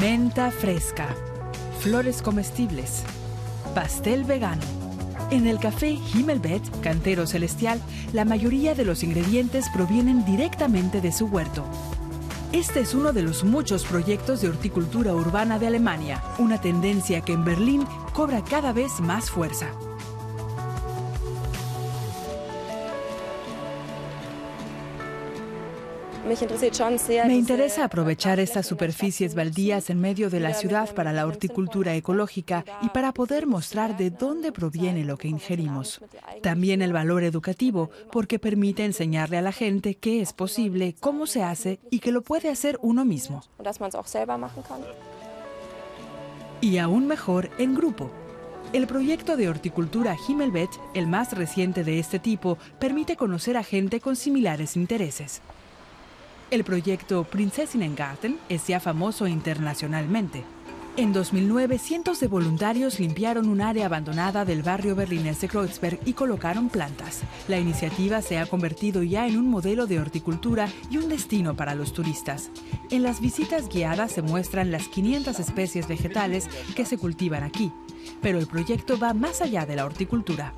Menta fresca, flores comestibles, pastel vegano. En el café Himmelbett, Cantero Celestial, la mayoría de los ingredientes provienen directamente de su huerto. Este es uno de los muchos proyectos de horticultura urbana de Alemania, una tendencia que en Berlín cobra cada vez más fuerza. Me interesa aprovechar estas superficies baldías en medio de la ciudad para la horticultura ecológica y para poder mostrar de dónde proviene lo que ingerimos. También el valor educativo, porque permite enseñarle a la gente qué es posible, cómo se hace y que lo puede hacer uno mismo. Y aún mejor, en grupo. El proyecto de horticultura Himmelbett, el más reciente de este tipo, permite conocer a gente con similares intereses. El proyecto Prinzessinnengarten es ya famoso internacionalmente. En 2009, cientos de voluntarios limpiaron un área abandonada del barrio berlinés de Kreuzberg y colocaron plantas. La iniciativa se ha convertido ya en un modelo de horticultura y un destino para los turistas. En las visitas guiadas se muestran las 500 especies vegetales que se cultivan aquí. Pero el proyecto va más allá de la horticultura.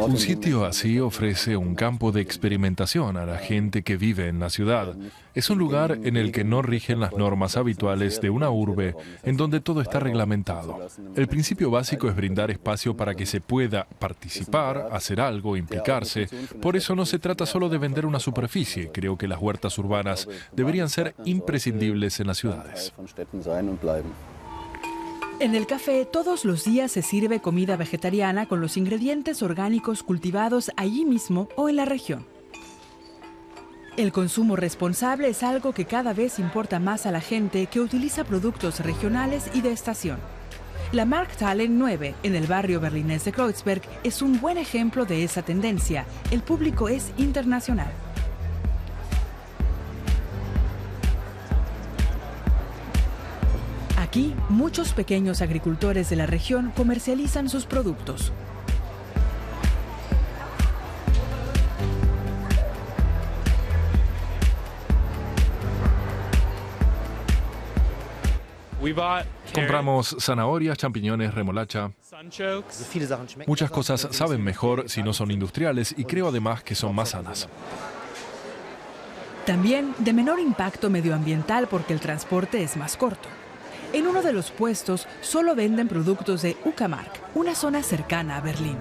Un sitio así ofrece un campo de experimentación a la gente que vive en la ciudad. Es un lugar en el que no rigen las normas habituales de una urbe en donde todo está reglamentado. El principio básico es brindar espacio para que se pueda participar, hacer algo, implicarse. Por eso no se trata solo de vender una superficie. Creo que las huertas urbanas deberían ser imprescindibles en las ciudades. En el café todos los días se sirve comida vegetariana con los ingredientes orgánicos cultivados allí mismo o en la región. El consumo responsable es algo que cada vez importa más a la gente que utiliza productos regionales y de estación. La Markthallen 9, en el barrio berlinés de Kreuzberg, es un buen ejemplo de esa tendencia. El público es internacional. Aquí, muchos pequeños agricultores de la región comercializan sus productos. Compramos zanahorias, champiñones, remolacha. Muchas cosas saben mejor si no son industriales y creo además que son más sanas. También de menor impacto medioambiental porque el transporte es más corto. En uno de los puestos solo venden productos de Uckermark, una zona cercana a Berlín.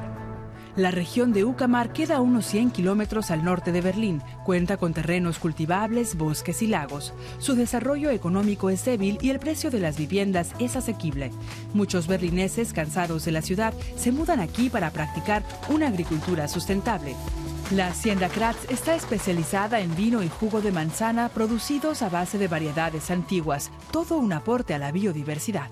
La región de Uckermark queda a unos 100 kilómetros al norte de Berlín. Cuenta con terrenos cultivables, bosques y lagos. Su desarrollo económico es débil y el precio de las viviendas es asequible. Muchos berlineses cansados de la ciudad se mudan aquí para practicar una agricultura sustentable. La Hacienda Kratz está especializada en vino y jugo de manzana producidos a base de variedades antiguas, todo un aporte a la biodiversidad.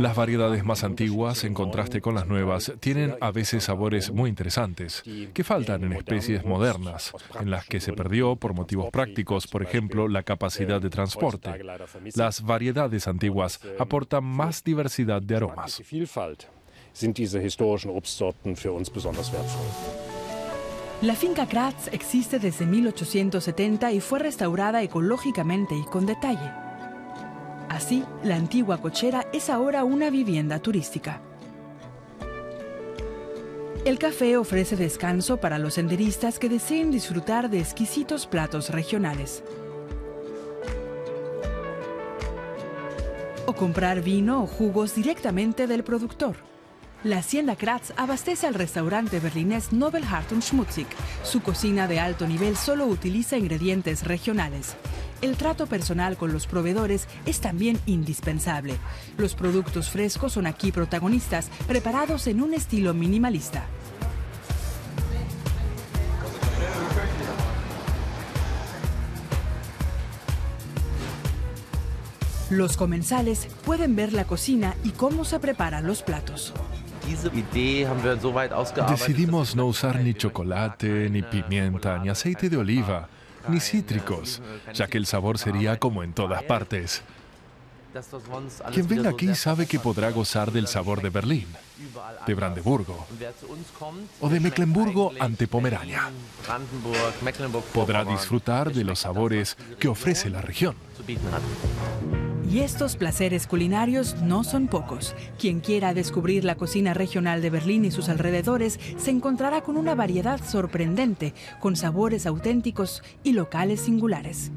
Las variedades más antiguas, en contraste con las nuevas, tienen a veces sabores muy interesantes, que faltan en especies modernas, en las que se perdió por motivos prácticos, por ejemplo, la capacidad de transporte. Las variedades antiguas aportan más diversidad de aromas. La finca Kratz existe desde 1870 y fue restaurada ecológicamente y con detalle. Así, la antigua cochera es ahora una vivienda turística. El café ofrece descanso para los senderistas que deseen disfrutar de exquisitos platos regionales. O comprar vino o jugos directamente del productor. La Hacienda Kratz abastece al restaurante berlinés Nobel und Schmutzig. Su cocina de alto nivel solo utiliza ingredientes regionales. El trato personal con los proveedores es también indispensable. Los productos frescos son aquí protagonistas, preparados en un estilo minimalista. Los comensales pueden ver la cocina y cómo se preparan los platos. Decidimos no usar ni chocolate, ni pimienta, ni aceite de oliva, ni cítricos, ya que el sabor sería como en todas partes. Quien venga aquí sabe que podrá gozar del sabor de Berlín, de Brandeburgo o de Mecklenburgo ante Pomerania. Podrá disfrutar de los sabores que ofrece la región. Y estos placeres culinarios no son pocos. Quien quiera descubrir la cocina regional de Berlín y sus alrededores se encontrará con una variedad sorprendente, con sabores auténticos y locales singulares.